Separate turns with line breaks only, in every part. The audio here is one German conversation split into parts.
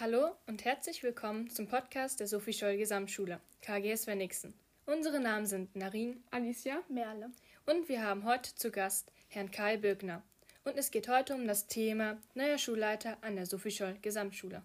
Hallo und herzlich willkommen zum Podcast der Sophie Scholl Gesamtschule, KGS Wenigsen. Unsere Namen sind Narin,
Alicia, Merle.
Und wir haben heute zu Gast Herrn Kai Bögner. Und es geht heute um das Thema neuer Schulleiter an der Sophie Scholl Gesamtschule.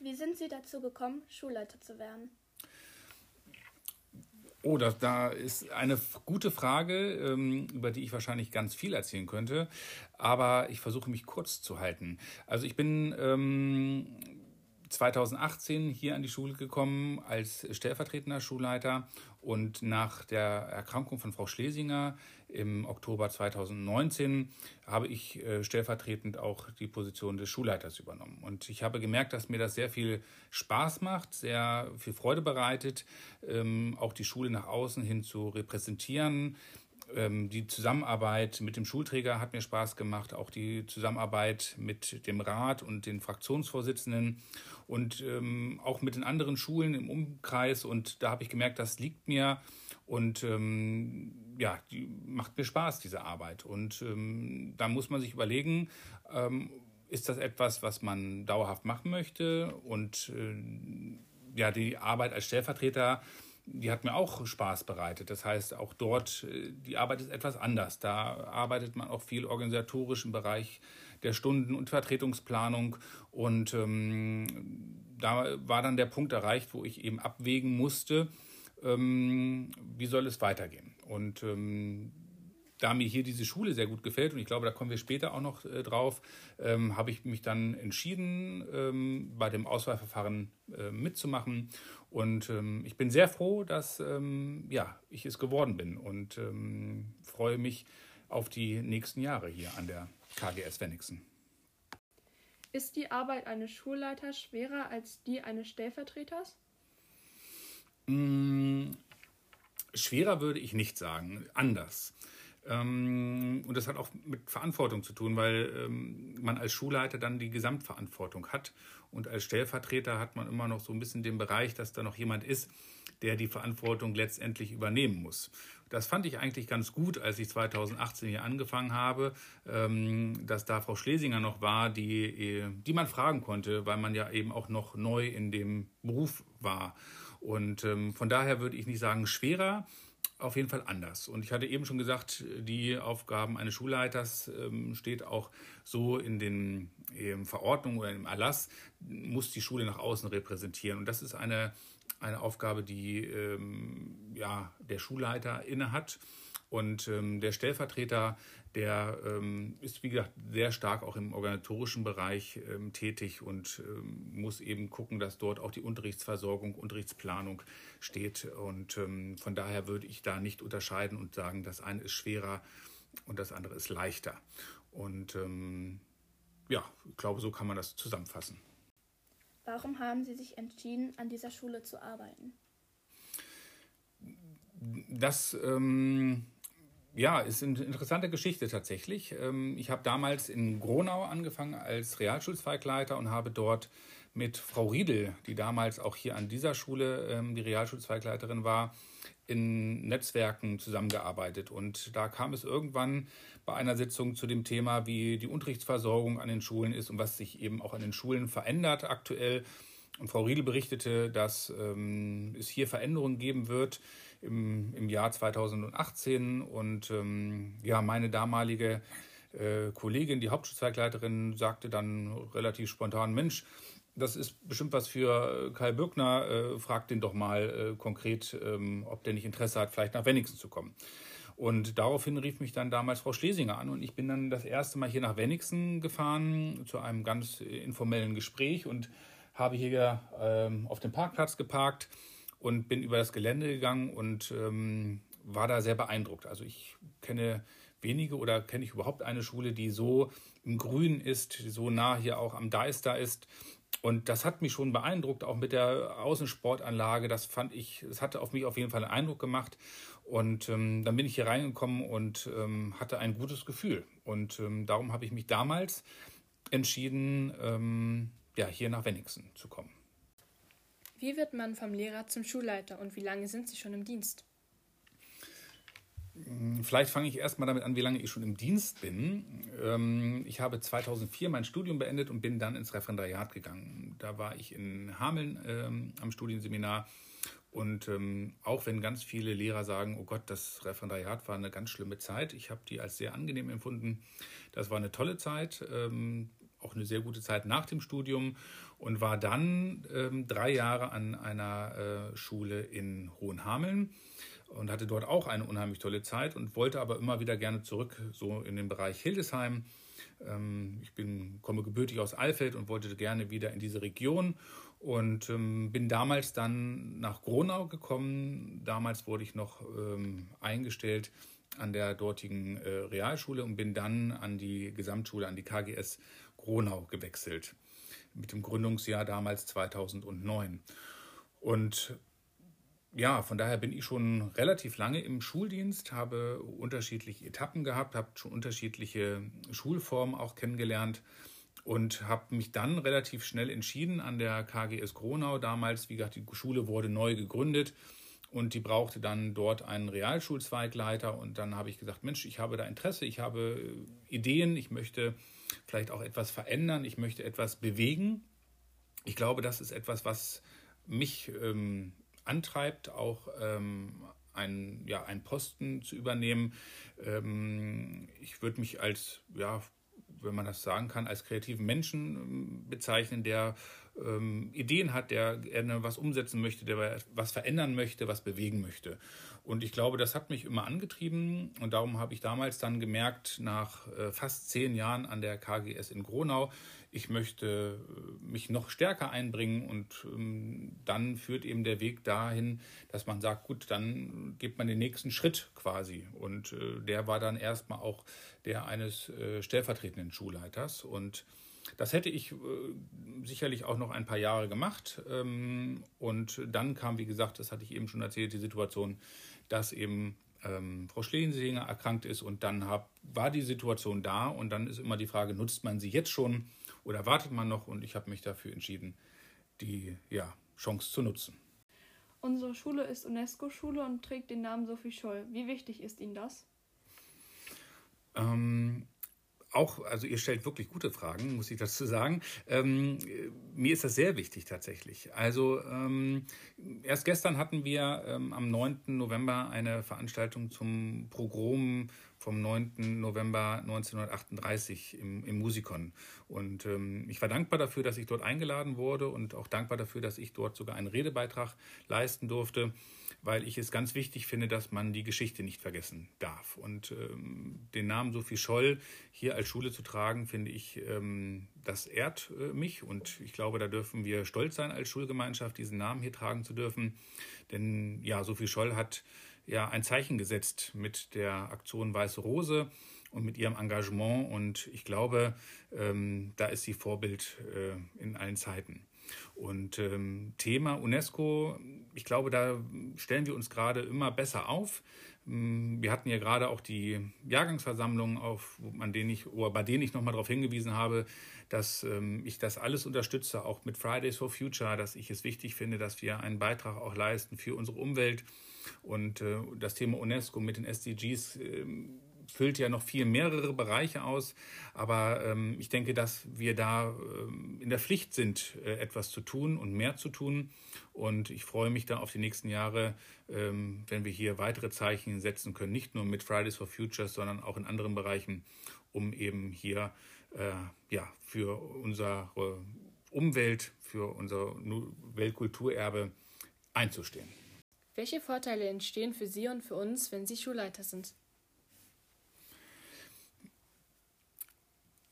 Wie sind Sie dazu gekommen, Schulleiter zu werden?
Oh, das, da ist eine gute Frage, ähm, über die ich wahrscheinlich ganz viel erzählen könnte. Aber ich versuche mich kurz zu halten. Also ich bin ähm, 2018 hier an die Schule gekommen als stellvertretender Schulleiter und nach der Erkrankung von Frau Schlesinger im Oktober 2019 habe ich äh, stellvertretend auch die Position des Schulleiters übernommen. Und ich habe gemerkt, dass mir das sehr viel Spaß macht, sehr viel Freude bereitet, ähm, auch die Schule nach außen hin zu repräsentieren, die Zusammenarbeit mit dem Schulträger hat mir Spaß gemacht, auch die Zusammenarbeit mit dem Rat und den Fraktionsvorsitzenden und ähm, auch mit den anderen Schulen im Umkreis. Und da habe ich gemerkt, das liegt mir und ähm, ja, die macht mir Spaß, diese Arbeit. Und ähm, da muss man sich überlegen, ähm, ist das etwas, was man dauerhaft machen möchte? Und äh, ja, die Arbeit als Stellvertreter die hat mir auch Spaß bereitet. Das heißt, auch dort, äh, die Arbeit ist etwas anders. Da arbeitet man auch viel organisatorisch im Bereich der Stunden- und Vertretungsplanung. Und ähm, da war dann der Punkt erreicht, wo ich eben abwägen musste, ähm, wie soll es weitergehen. Und ähm, da mir hier diese Schule sehr gut gefällt, und ich glaube, da kommen wir später auch noch äh, drauf, ähm, habe ich mich dann entschieden, ähm, bei dem Auswahlverfahren äh, mitzumachen. Und ähm, ich bin sehr froh, dass ähm, ja, ich es geworden bin und ähm, freue mich auf die nächsten Jahre hier an der KGS Wenigsen.
Ist die Arbeit eines Schulleiters schwerer als die eines Stellvertreters?
Mmh, schwerer würde ich nicht sagen, anders. Ähm, und das hat auch mit Verantwortung zu tun, weil ähm, man als Schulleiter dann die Gesamtverantwortung hat. Und als Stellvertreter hat man immer noch so ein bisschen den Bereich, dass da noch jemand ist, der die Verantwortung letztendlich übernehmen muss. Das fand ich eigentlich ganz gut, als ich 2018 hier angefangen habe, ähm, dass da Frau Schlesinger noch war, die, die man fragen konnte, weil man ja eben auch noch neu in dem Beruf war. Und von daher würde ich nicht sagen schwerer, auf jeden Fall anders. Und ich hatte eben schon gesagt, die Aufgaben eines Schulleiters ähm, steht auch so in den ähm, Verordnungen oder im Erlass, muss die Schule nach außen repräsentieren. Und das ist eine, eine Aufgabe, die ähm, ja, der Schulleiter innehat. Und ähm, der Stellvertreter, der ähm, ist, wie gesagt, sehr stark auch im organisatorischen Bereich ähm, tätig und ähm, muss eben gucken, dass dort auch die Unterrichtsversorgung, Unterrichtsplanung steht. Und ähm, von daher würde ich da nicht unterscheiden und sagen, das eine ist schwerer und das andere ist leichter. Und ähm, ja, ich glaube, so kann man das zusammenfassen.
Warum haben Sie sich entschieden, an dieser Schule zu arbeiten?
Das ähm, ja, ist eine interessante Geschichte tatsächlich. Ähm, ich habe damals in Gronau angefangen als Realschulzweigleiter und habe dort mit Frau Riedel, die damals auch hier an dieser Schule ähm, die Realschulzweigleiterin war, in Netzwerken zusammengearbeitet. Und da kam es irgendwann bei einer Sitzung zu dem Thema, wie die Unterrichtsversorgung an den Schulen ist und was sich eben auch an den Schulen verändert aktuell. Und Frau Riedel berichtete, dass ähm, es hier Veränderungen geben wird im, im Jahr 2018. Und ähm, ja, meine damalige äh, Kollegin, die Hauptschulzweigleiterin, sagte dann relativ spontan, Mensch, das ist bestimmt was für Kai Bürgner, äh, frag den doch mal äh, konkret, ähm, ob der nicht Interesse hat, vielleicht nach Wenningsen zu kommen. Und daraufhin rief mich dann damals Frau Schlesinger an und ich bin dann das erste Mal hier nach Wenningsen gefahren zu einem ganz informellen Gespräch und habe hier ähm, auf dem Parkplatz geparkt und bin über das Gelände gegangen und ähm, war da sehr beeindruckt. Also ich kenne wenige oder kenne ich überhaupt eine Schule, die so im Grün ist, so nah hier auch am Deister ist. Und das hat mich schon beeindruckt, auch mit der Außensportanlage. Das fand ich, es hatte auf mich auf jeden Fall einen Eindruck gemacht. Und ähm, dann bin ich hier reingekommen und ähm, hatte ein gutes Gefühl. Und ähm, darum habe ich mich damals entschieden, ähm, ja, hier nach Wenningsen zu kommen.
Wie wird man vom Lehrer zum Schulleiter und wie lange sind Sie schon im Dienst?
Vielleicht fange ich erstmal damit an, wie lange ich schon im Dienst bin. Ähm, ich habe 2004 mein Studium beendet und bin dann ins Referendariat gegangen. Da war ich in Hameln ähm, am Studienseminar. Und ähm, auch wenn ganz viele Lehrer sagen, oh Gott, das Referendariat war eine ganz schlimme Zeit, ich habe die als sehr angenehm empfunden. Das war eine tolle Zeit, auch eine sehr gute Zeit nach dem Studium und war dann ähm, drei Jahre an einer äh, Schule in Hohenhameln und hatte dort auch eine unheimlich tolle Zeit und wollte aber immer wieder gerne zurück, so in den Bereich Hildesheim. Ähm, ich bin, komme gebürtig aus Alfeld und wollte gerne wieder in diese Region und ähm, bin damals dann nach Gronau gekommen. Damals wurde ich noch ähm, eingestellt an der dortigen äh, Realschule und bin dann an die Gesamtschule, an die KGS Gronau gewechselt. Mit dem Gründungsjahr damals 2009. Und ja, von daher bin ich schon relativ lange im Schuldienst, habe unterschiedliche Etappen gehabt, habe schon unterschiedliche Schulformen auch kennengelernt und habe mich dann relativ schnell entschieden an der KGS Gronau. Damals, wie gesagt, die Schule wurde neu gegründet und die brauchte dann dort einen Realschulzweigleiter. Und dann habe ich gesagt, Mensch, ich habe da Interesse, ich habe Ideen, ich möchte vielleicht auch etwas verändern, ich möchte etwas bewegen. Ich glaube, das ist etwas, was mich ähm, antreibt, auch ähm, einen, ja, einen Posten zu übernehmen. Ähm, ich würde mich als, ja, wenn man das sagen kann, als kreativen Menschen ähm, bezeichnen, der ähm, Ideen hat, der gerne was umsetzen möchte, der was verändern möchte, was bewegen möchte. Und ich glaube, das hat mich immer angetrieben und darum habe ich damals dann gemerkt, nach äh, fast zehn Jahren an der KGS in Gronau, ich möchte äh, mich noch stärker einbringen und ähm, dann führt eben der Weg dahin, dass man sagt, gut, dann geht man den nächsten Schritt quasi. Und äh, der war dann erstmal auch der eines äh, stellvertretenden Schulleiters. Und das hätte ich sicherlich auch noch ein paar Jahre gemacht. Ähm, und dann kam, wie gesagt, das hatte ich eben schon erzählt, die Situation, dass eben ähm, Frau Schlesinger erkrankt ist und dann hab, war die Situation da und dann ist immer die Frage, nutzt man sie jetzt schon oder wartet man noch? Und ich habe mich dafür entschieden, die ja, Chance zu nutzen.
Unsere Schule ist UNESCO-Schule und trägt den Namen Sophie Scholl. Wie wichtig ist Ihnen das?
Ähm, auch, also ihr stellt wirklich gute Fragen, muss ich dazu sagen. Ähm, mir ist das sehr wichtig tatsächlich. Also ähm, erst gestern hatten wir ähm, am 9. November eine Veranstaltung zum Pogrom vom 9. November 1938 im, im Musikon. Und ähm, ich war dankbar dafür, dass ich dort eingeladen wurde und auch dankbar dafür, dass ich dort sogar einen Redebeitrag leisten durfte, weil ich es ganz wichtig finde, dass man die Geschichte nicht vergessen darf. Und ähm, den Namen Sophie Scholl hier als Schule zu tragen, finde ich, ähm, das ehrt äh, mich und ich glaube, da dürfen wir stolz sein als Schulgemeinschaft, diesen Namen hier tragen zu dürfen. Denn ja, Sophie Scholl hat ja ein Zeichen gesetzt mit der Aktion Weiße Rose und mit ihrem Engagement. Und ich glaube, ähm, da ist sie Vorbild äh, in allen Zeiten. Und ähm, Thema UNESCO, ich glaube, da stellen wir uns gerade immer besser auf. Mm, wir hatten ja gerade auch die Jahrgangsversammlung, auf, an denen ich, oder bei denen ich nochmal darauf hingewiesen habe, dass ähm, ich das alles unterstütze, auch mit Fridays for Future, dass ich es wichtig finde, dass wir einen Beitrag auch leisten für unsere Umwelt und äh, das Thema UNESCO mit den SDGs äh, füllt ja noch viel mehrere Bereiche aus. Aber ähm, ich denke, dass wir da ähm, in der Pflicht sind, äh, etwas zu tun und mehr zu tun. Und ich freue mich da auf die nächsten Jahre, ähm, wenn wir hier weitere Zeichen setzen können, nicht nur mit Fridays for Futures, sondern auch in anderen Bereichen, um eben hier äh, ja, für unsere Umwelt, für unser Weltkulturerbe einzustehen.
Welche Vorteile entstehen für Sie und für uns, wenn Sie Schulleiter sind?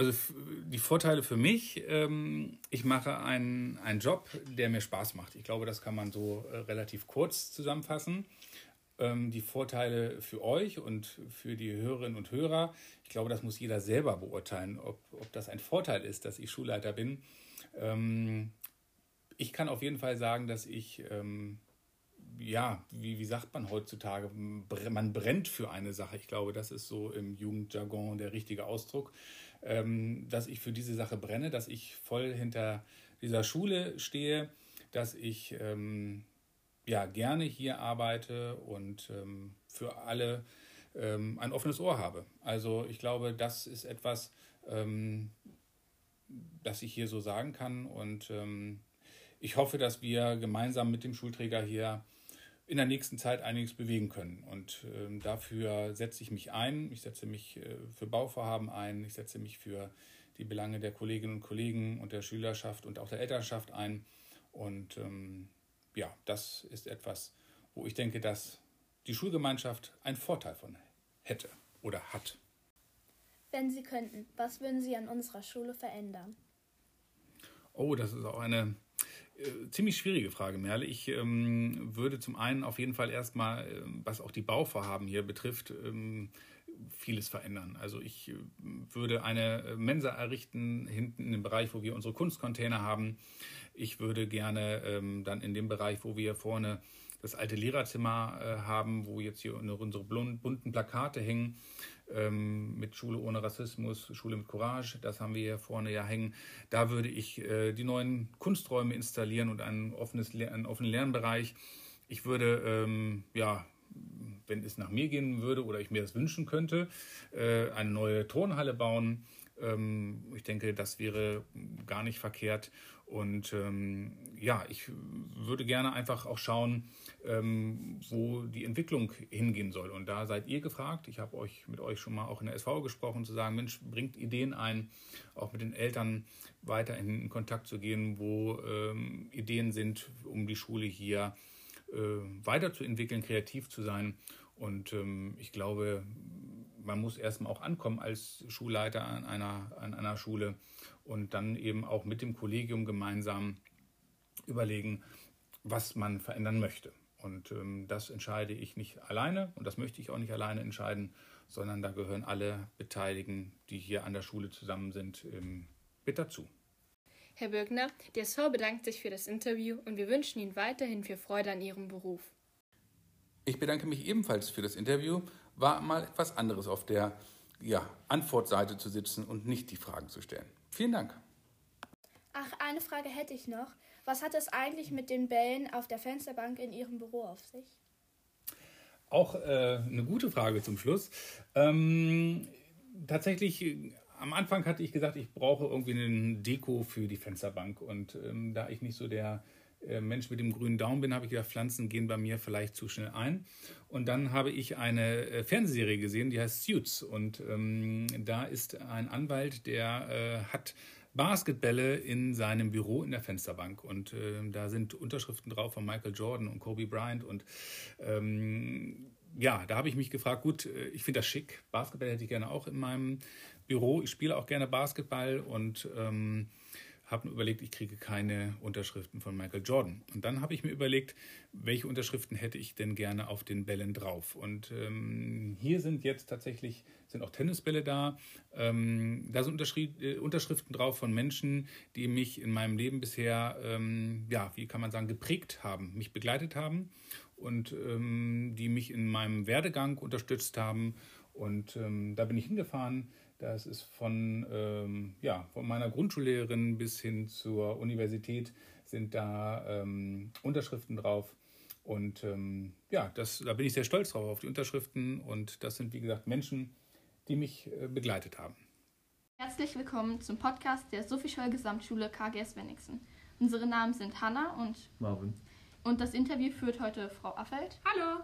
Also die Vorteile für mich, ähm, ich mache einen, einen Job, der mir Spaß macht. Ich glaube, das kann man so äh, relativ kurz zusammenfassen. Ähm, die Vorteile für euch und für die Hörerinnen und Hörer, ich glaube, das muss jeder selber beurteilen, ob, ob das ein Vorteil ist, dass ich Schulleiter bin. Ähm, ich kann auf jeden Fall sagen, dass ich ähm, ja, wie, wie sagt man heutzutage, man brennt für eine Sache. Ich glaube, das ist so im Jugendjargon der richtige Ausdruck, ähm, dass ich für diese Sache brenne, dass ich voll hinter dieser Schule stehe, dass ich ähm, ja gerne hier arbeite und ähm, für alle ähm, ein offenes Ohr habe. Also ich glaube, das ist etwas, ähm, das ich hier so sagen kann. Und ähm, ich hoffe, dass wir gemeinsam mit dem Schulträger hier in der nächsten Zeit einiges bewegen können. Und ähm, dafür setze ich mich ein. Ich setze mich äh, für Bauvorhaben ein. Ich setze mich für die Belange der Kolleginnen und Kollegen und der Schülerschaft und auch der Elternschaft ein. Und ähm, ja, das ist etwas, wo ich denke, dass die Schulgemeinschaft einen Vorteil von hätte oder hat.
Wenn Sie könnten, was würden Sie an unserer Schule verändern?
Oh, das ist auch eine äh, ziemlich schwierige Frage, Merle. Ich ähm, würde zum einen auf jeden Fall erstmal, äh, was auch die Bauvorhaben hier betrifft, ähm, vieles verändern. Also ich äh, würde eine Mensa errichten, hinten in dem Bereich, wo wir unsere Kunstcontainer haben. Ich würde gerne ähm, dann in dem Bereich, wo wir vorne das alte Lehrerzimmer äh, haben, wo jetzt hier unsere bunten Plakate hängen ähm, mit Schule ohne Rassismus, Schule mit Courage, das haben wir hier vorne ja hängen. Da würde ich äh, die neuen Kunsträume installieren und ein offenes, einen offenen Lernbereich. Ich würde, ähm, ja, wenn es nach mir gehen würde oder ich mir das wünschen könnte, äh, eine neue Turnhalle bauen. Ähm, ich denke, das wäre gar nicht verkehrt. Und ähm, ja, ich würde gerne einfach auch schauen, ähm, wo die Entwicklung hingehen soll. Und da seid ihr gefragt. Ich habe euch mit euch schon mal auch in der SV gesprochen, zu sagen, Mensch, bringt Ideen ein, auch mit den Eltern weiter in, Kontakt zu gehen, wo ähm, Ideen sind, um die Schule hier weiterzuentwickeln, kreativ zu sein. Und ähm, ich glaube, man muss erstmal auch ankommen als Schulleiter an einer, an einer Schule und dann eben auch mit dem Kollegium gemeinsam überlegen, was man verändern möchte. Und ähm, das entscheide ich nicht alleine und das möchte ich auch nicht alleine entscheiden, sondern da gehören alle Beteiligten, die hier an der Schule zusammen sind, ähm, mit dazu.
Herr Bürgner, der SV bedankt sich für das Interview und wir wünschen Ihnen weiterhin viel Freude an Ihrem Beruf.
Ich bedanke mich ebenfalls für das Interview. War mal etwas anderes auf der ja, Antwortseite zu sitzen und nicht die Fragen zu stellen. Vielen Dank.
Ach, eine Frage hätte ich noch. Was hat es eigentlich mit den Bällen auf der Fensterbank in Ihrem Büro auf sich?
Auch äh, eine gute Frage zum Schluss. Ähm, tatsächlich, am Anfang hatte ich gesagt, ich brauche irgendwie einen Deko für die Fensterbank. Und ähm, da ich nicht so der äh, Mensch mit dem grünen Daumen bin, habe ich gedacht, Pflanzen gehen bei mir vielleicht zu schnell ein. Und dann habe ich eine äh, Fernsehserie gesehen, die heißt Suits. Und ähm, da ist ein Anwalt, der äh, hat Basketbälle in seinem Büro in der Fensterbank. Und äh, da sind Unterschriften drauf von Michael Jordan und Kobe Bryant. Und ähm, ja, da habe ich mich gefragt, gut, äh, ich finde das schick. Basketball hätte ich gerne auch in meinem Büro. Ich spiele auch gerne Basketball und ähm, habe mir überlegt, ich kriege keine Unterschriften von Michael Jordan. Und dann habe ich mir überlegt, welche Unterschriften hätte ich denn gerne auf den Bällen drauf. Und ähm, hier sind jetzt tatsächlich sind auch Tennisbälle da. Ähm, da sind äh, Unterschriften drauf von Menschen, die mich in meinem Leben bisher, ähm, ja, wie kann man sagen, geprägt haben, mich begleitet haben und ähm, die mich in meinem Werdegang unterstützt haben. Und ähm, da bin ich hingefahren das ist von, ähm, ja, von meiner Grundschullehrerin bis hin zur Universität sind da ähm, Unterschriften drauf. Und ähm, ja, das, da bin ich sehr stolz drauf, auf die Unterschriften. Und das sind, wie gesagt, Menschen, die mich äh, begleitet haben.
Herzlich willkommen zum Podcast der Sophie Gesamtschule KGS Wenigsen. Unsere Namen sind Hanna und
Marvin.
Und das Interview führt heute Frau Affeld.
Hallo!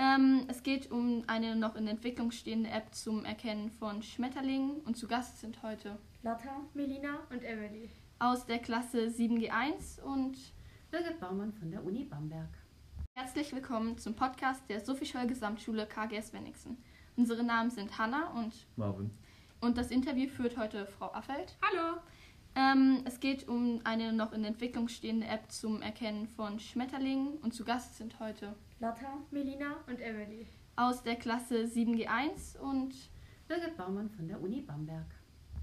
Ähm, es geht um eine noch in Entwicklung stehende App zum Erkennen von Schmetterlingen und zu Gast sind heute
Lotta, Melina und Emily
aus der Klasse 7G1 und
Birgit Baumann von der Uni Bamberg.
Herzlich willkommen zum Podcast der Sophie Scholl Gesamtschule KGS Wenigsen. Unsere Namen sind Hanna und
Marvin.
Und das Interview führt heute Frau Affeld.
Hallo!
Ähm, es geht um eine noch in Entwicklung stehende App zum Erkennen von Schmetterlingen und zu Gast sind heute
Lotta, Melina und Emily
aus der Klasse 7G1 und
Birgit Baumann von der Uni Bamberg.